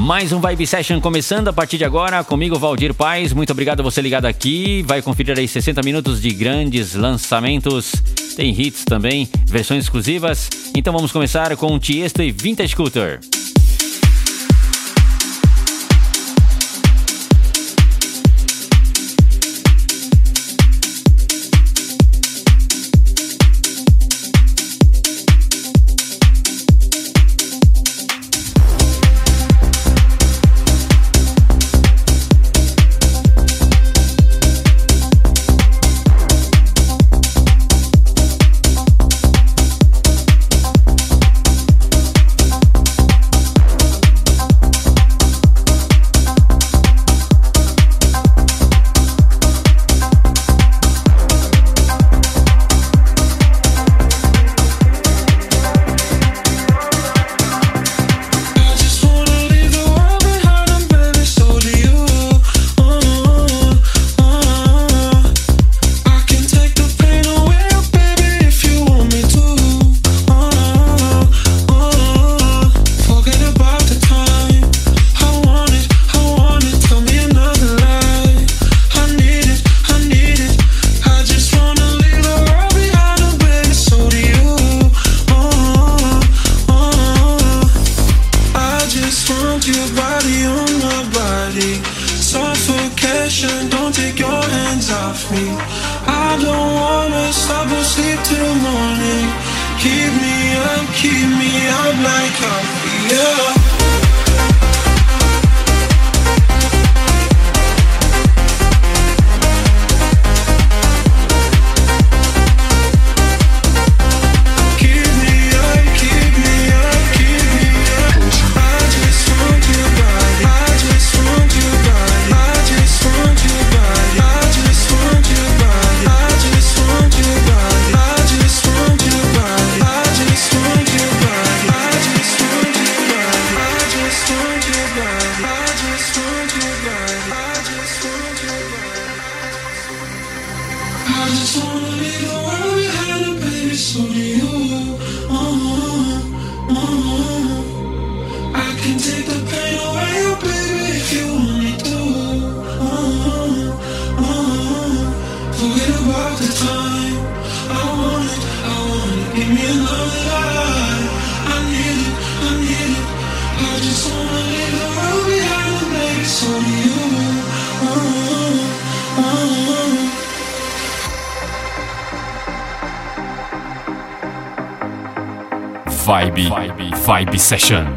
Mais um Vibe Session começando a partir de agora, comigo Valdir Paz. Muito obrigado a você ligado aqui. Vai conferir aí 60 minutos de grandes lançamentos. Tem hits também, versões exclusivas. Então vamos começar com Tiesto e Vintage Scooter. Session.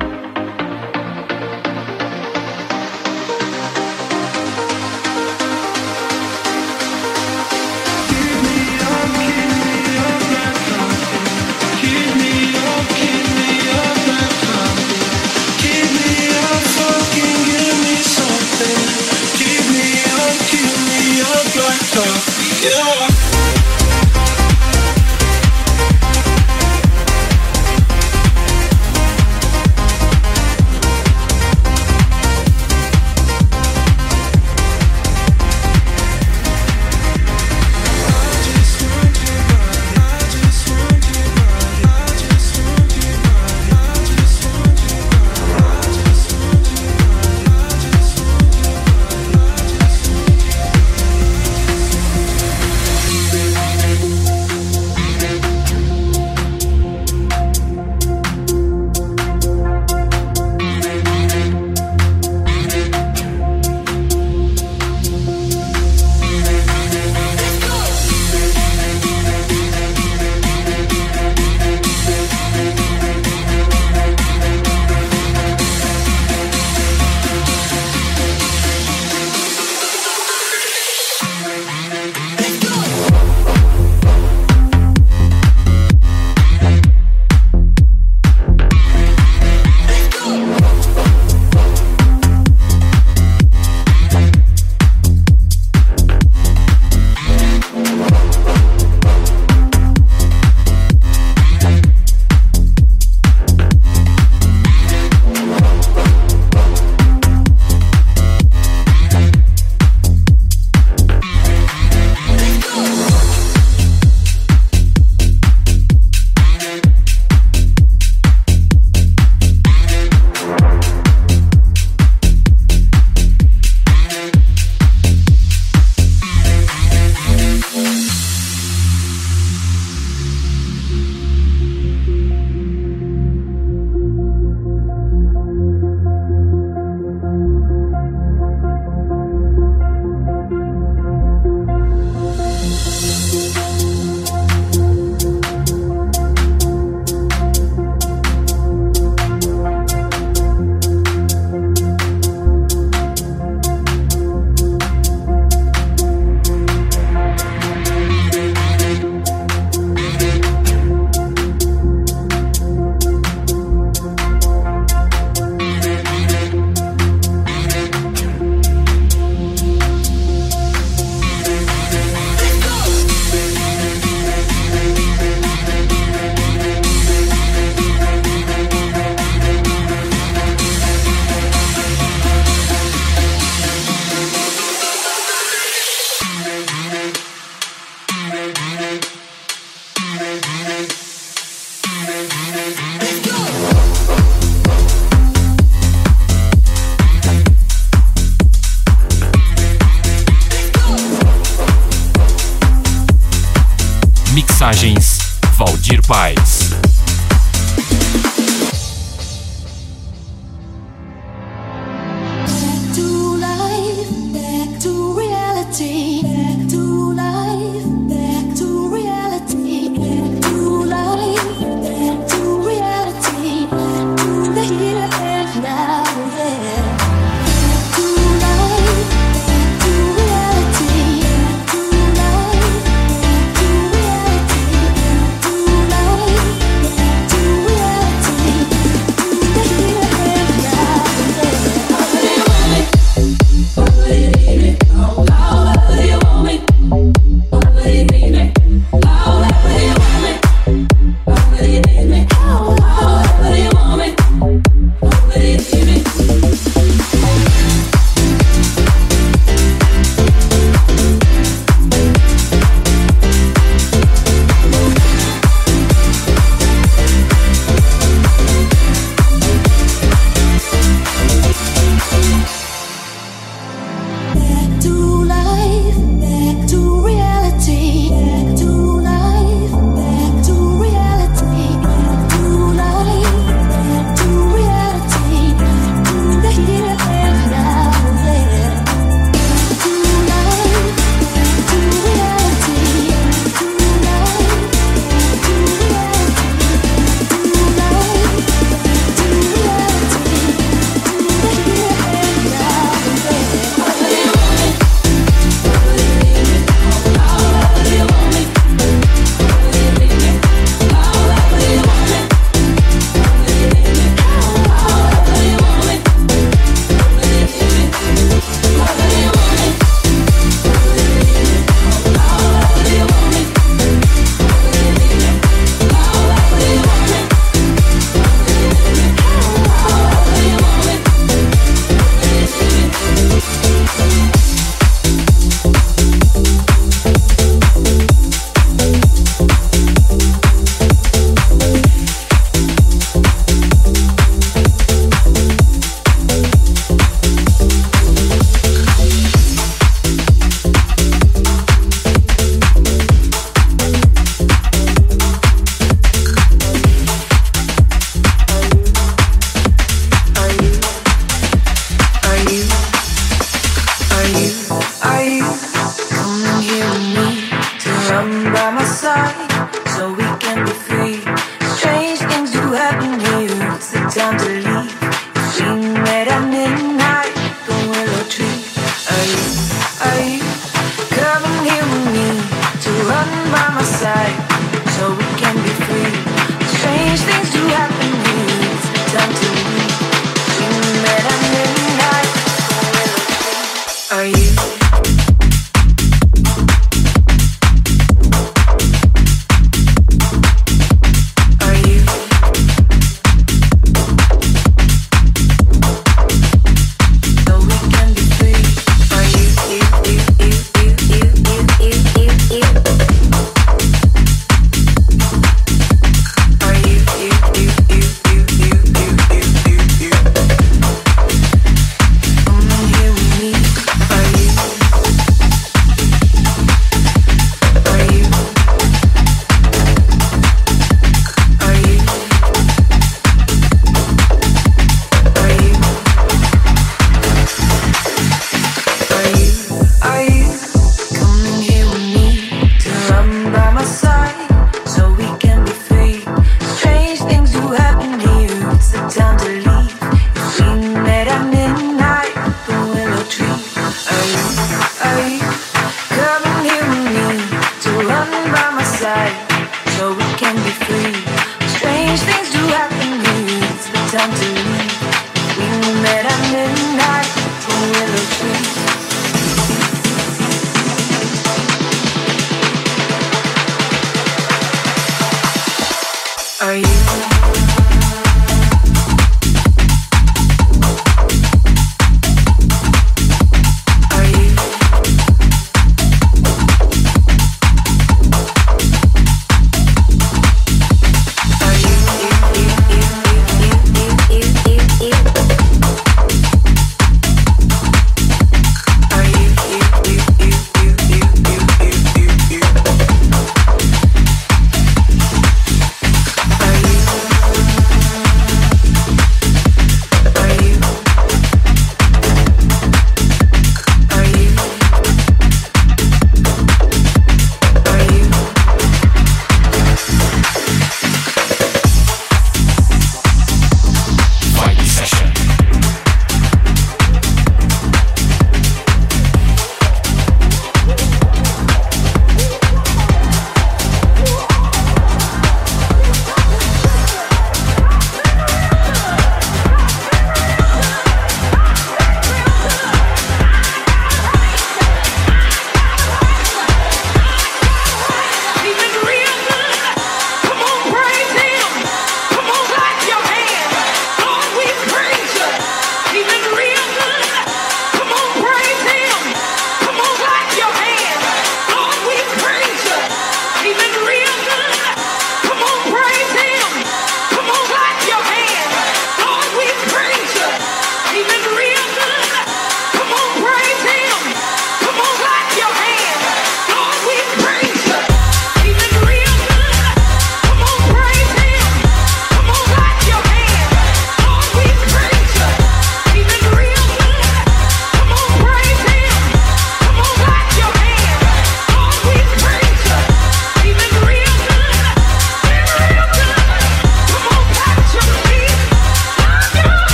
down to leave.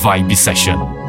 Vibe Session.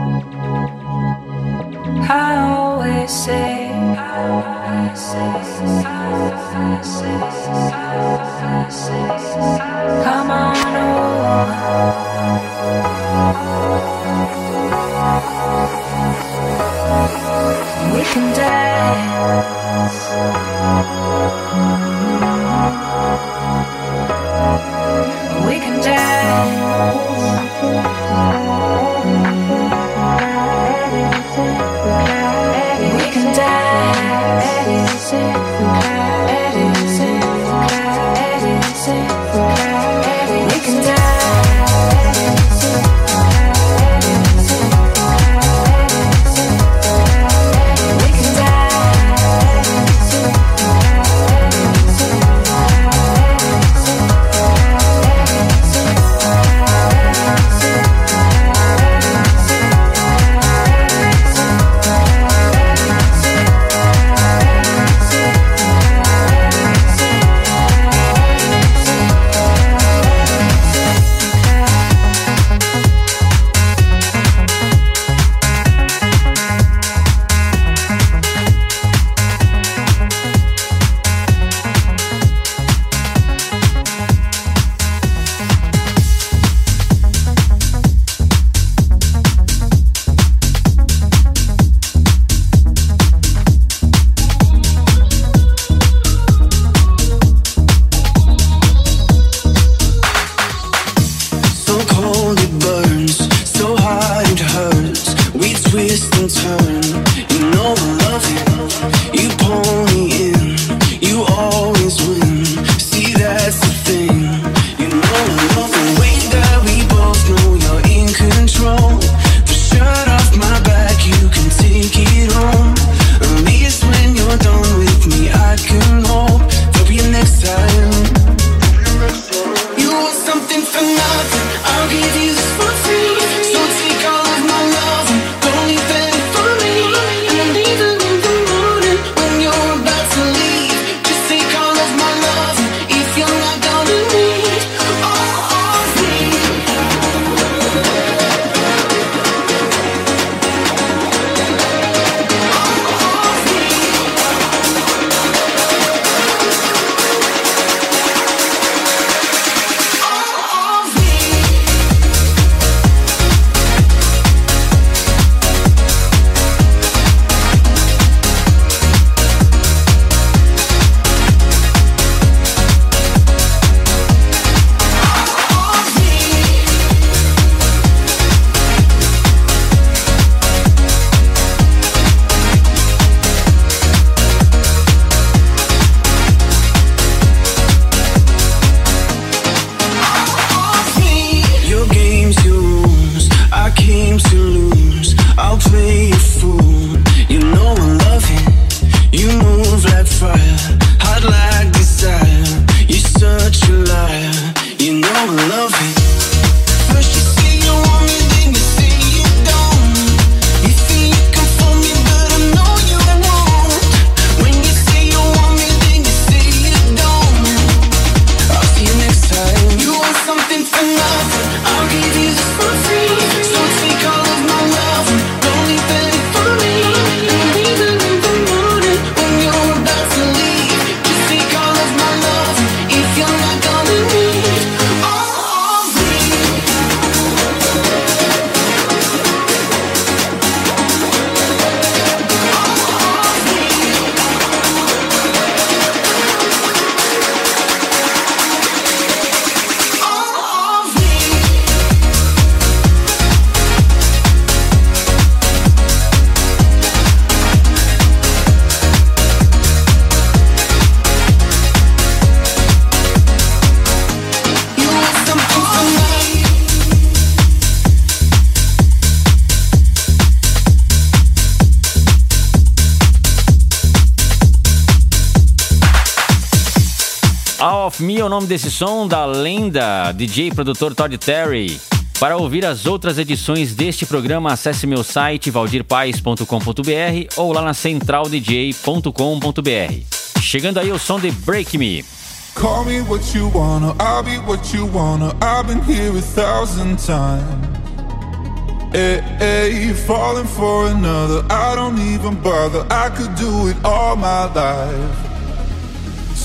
Desse som da lenda DJ produtor Todd Terry. Para ouvir as outras edições deste programa, acesse meu site valdirpaes.com.br ou lá na centraldj.com.br. Chegando aí o som de Break Me. Call me what you wanna, I'll be what you wanna. I've been here a thousand times. Hey, hey, falling for another, I don't even bother. I could do it all my life.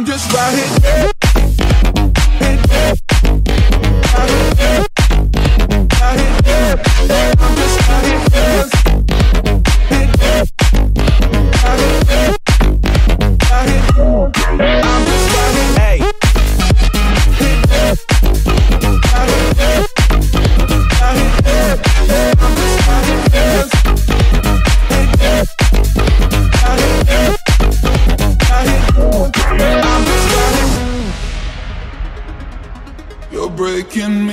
I'm just right here. I'm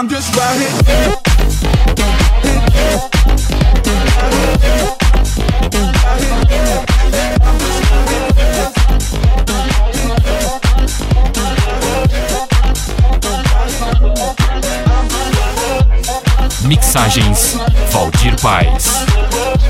I'm just right here. Mixagens Valdir Paz.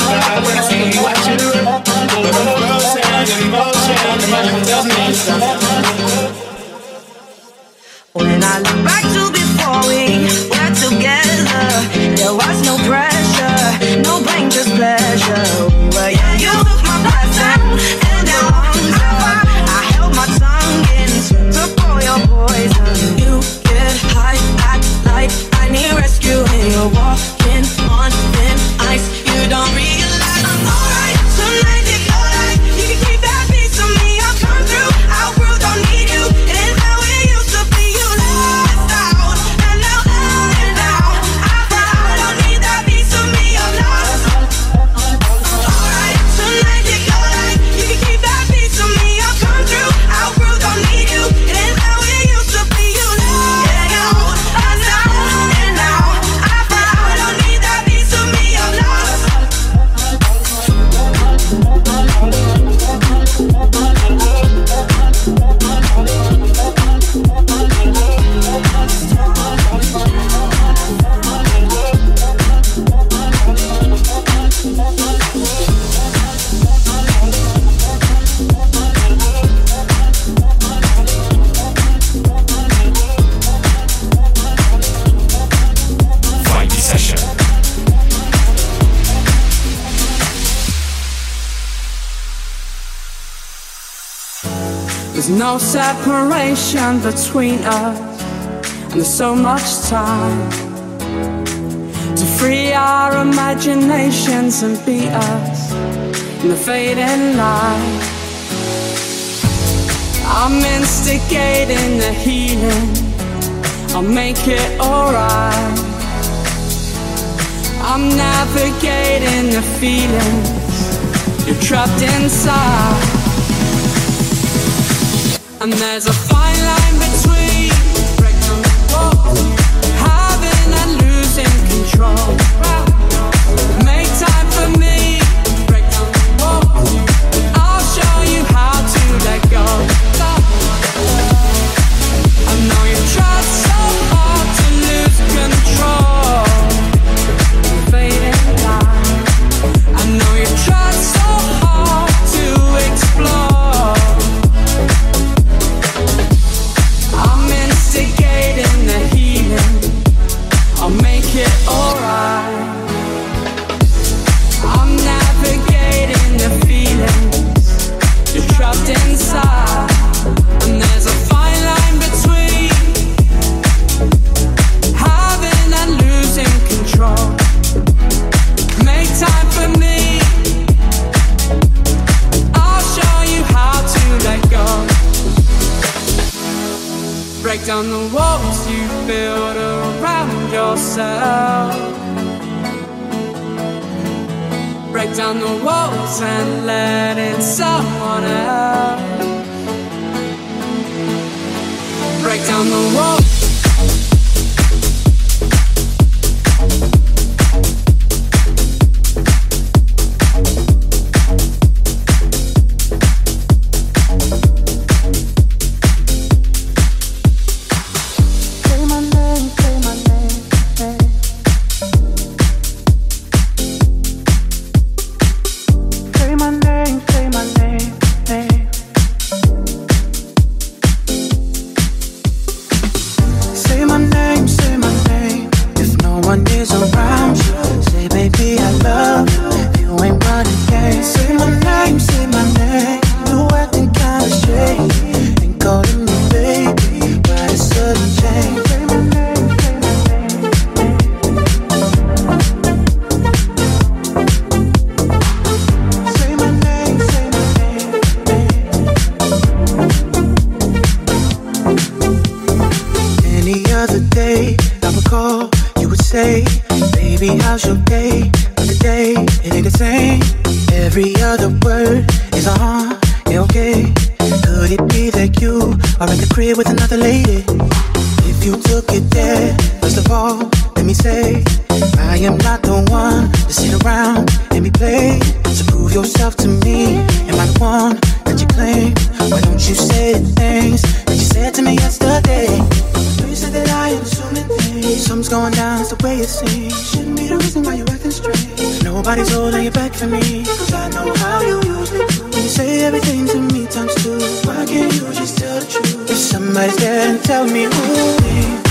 no separation between us, and there's so much time to free our imaginations and be us in the fading light. I'm instigating the healing, I'll make it alright. I'm navigating the feelings you're trapped inside. And there's a fine line between having and losing control. myself. Break down the walls and let in someone else. Break down the walls. Everything to me times two, why can't you just tell the truth? If somebody's there and tell me who.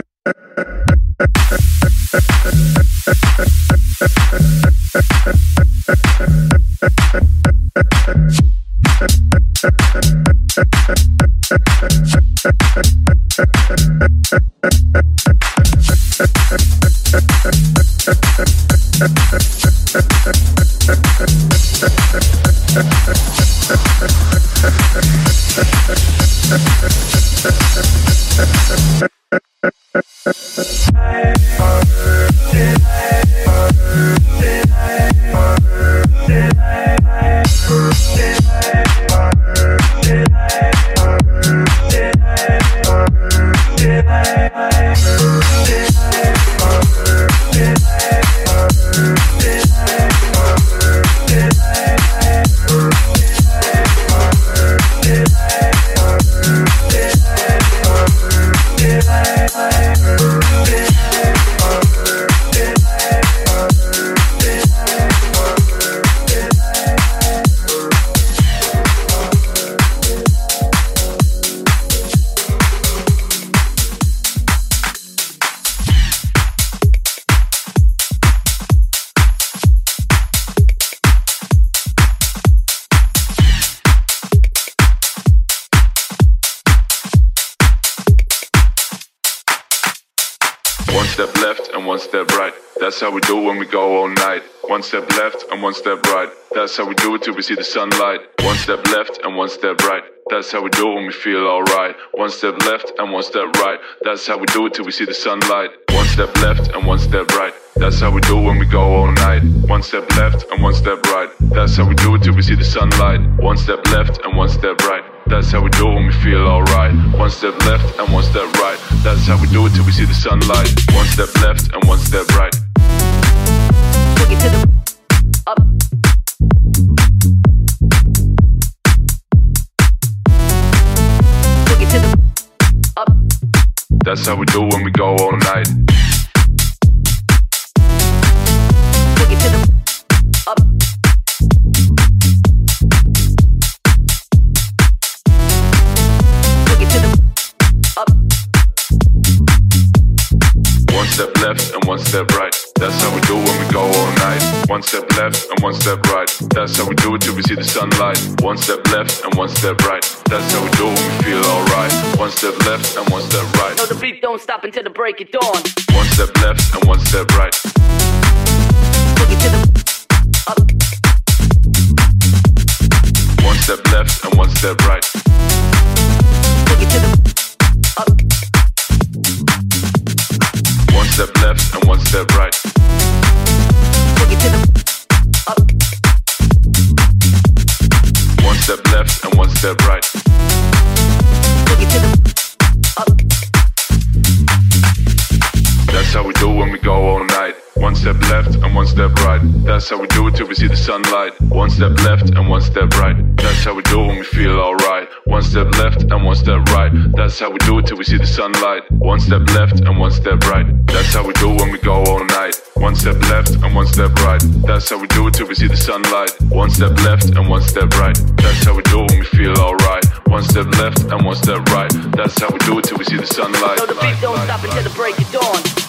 Step right. That's how we do when we go all night. One step left and one step right. That's how we do it till we see the sunlight. One step left and one step right. That's how we do it when we feel alright. One step left and one step right. That's how we do it till we see the sunlight. One step left and one step right. That's how we do it when we go all night. One step left and one step right. That's how we do it till we see the sunlight. One step left and one step right. That's how we do it when we feel alright. One step left and one step right. That's how we do it till we see the sunlight. One step left and one step right. Boogie to the up. Boogie to the up. That's how we do it when we go all night. Step left and one step right. That's how we do it when we go all night. One step left and one step right. That's how we do it till we see the sunlight. One step left and one step right. That's how we do it when we feel alright. One step left and one step right. No, the beat don't stop until the break of dawn. One step left and one step right. Boogie to the up. One step left and one step right. To the up. One step left and one step right. Boogie to the up. One step left and one step right. Left and one step right. That's how we do it till we see the sunlight. One step left and one step right. That's how we do it when we feel alright. One step left and one step right. That's how we do it till we see the sunlight. One step left and one step right. That's how we do it when we go all night. One step left and one step right. That's how we do it till we see the sunlight. One step left and one step right. That's how we do it when we feel alright. One step left and one step right. That's how we do it till we see the sunlight. No, the beat don't stop until the break of dawn.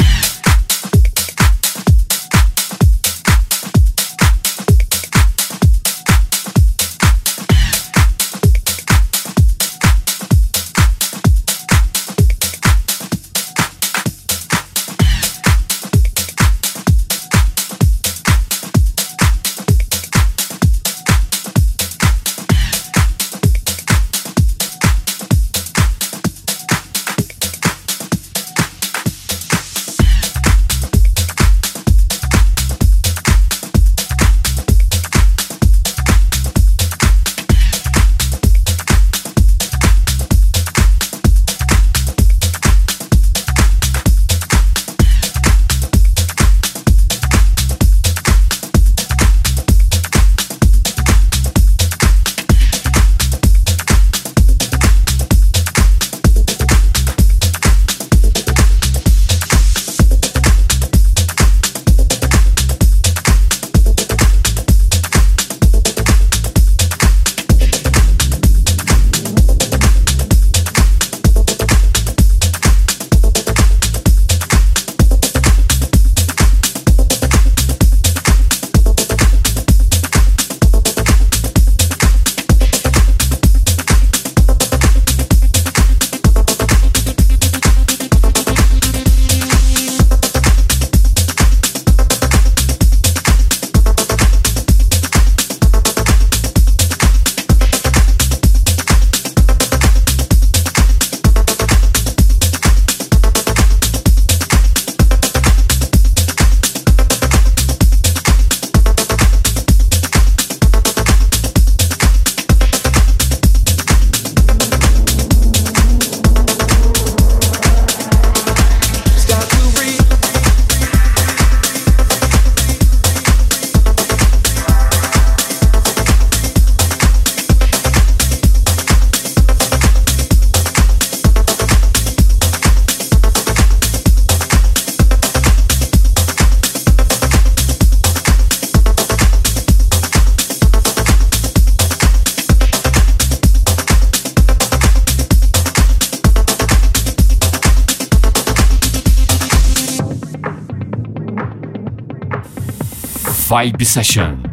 Vibe Session.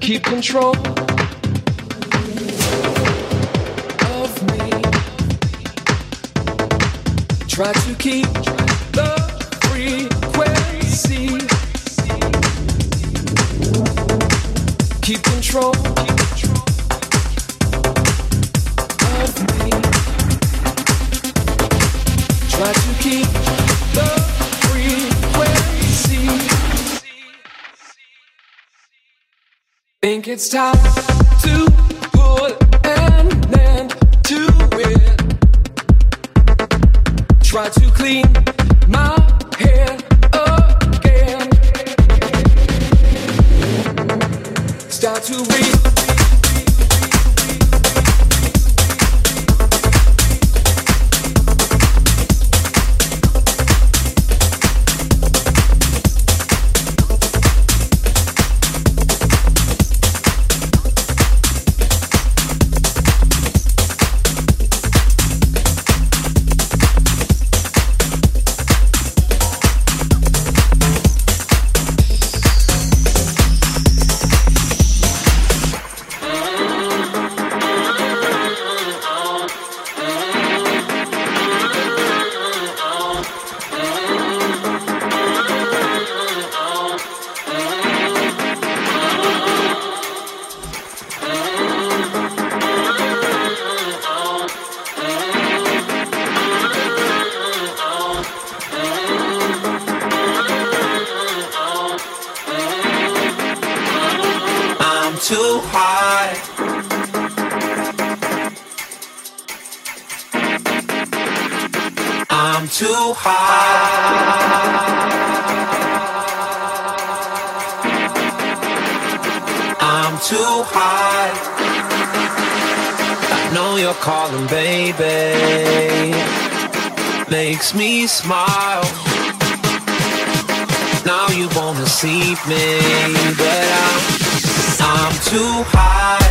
Keep control Try to keep the frequency. Keep control. Of me. Try to keep the frequency. Think it's time to I'm too high. I'm too high. I know you're calling, baby. Makes me smile. Now you wanna see me, but I'm, I'm too high.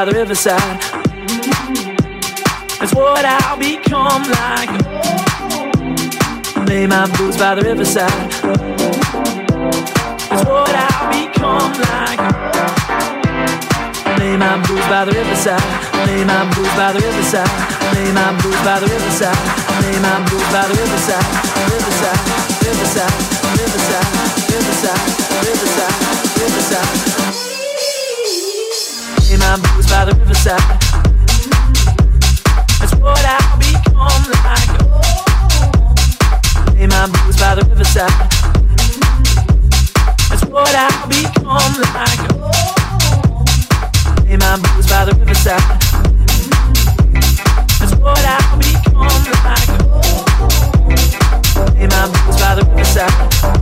By the riverside. That's what I'll become like. Lay my blues by the riverside. That's what I'll become like. Lay my blues by the riverside. Lay my blues by the riverside. Lay my blues by the riverside. Lay my blues by the riverside. Riverside, riverside, riverside, riverside, riverside, riverside. Lay my blues by the riverside. That's what I'll become like. My by the riverside. That's what I'll become like. My by the riverside. That's what I'll become like. My by the riverside.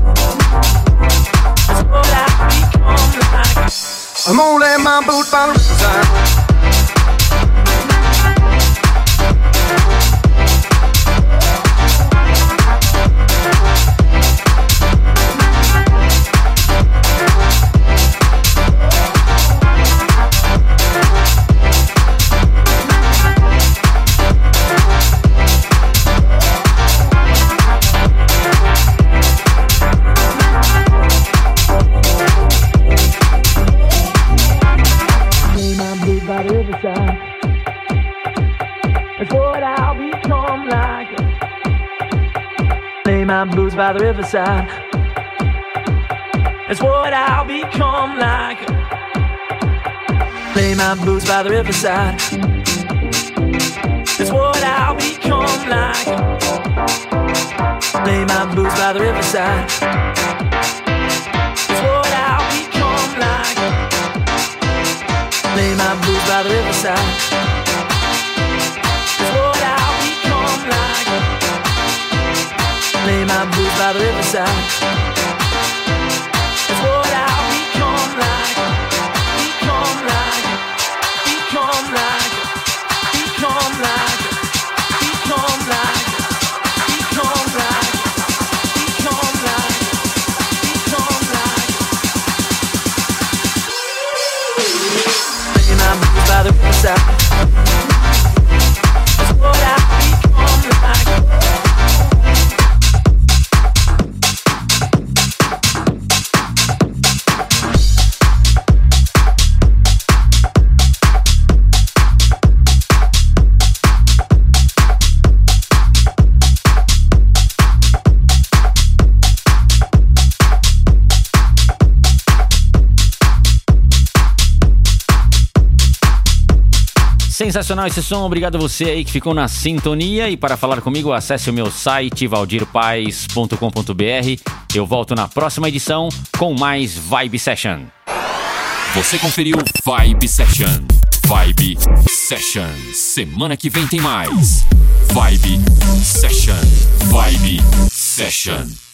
I'm gonna lay my boots by the riverside. My blues by the riverside. That's what I'll become like. Lay my blues by the riverside. That's what I'll become like. Lay my blues by the riverside. That's what I'll become like. Lay my blues by the riverside. Lay my blues by the riverside. Sensacional esse som, obrigado a você aí que ficou na sintonia. E para falar comigo, acesse o meu site valdirpaes.com.br. Eu volto na próxima edição com mais Vibe Session. Você conferiu Vibe Session. Vibe Session. Semana que vem tem mais. Vibe Session. Vibe Session.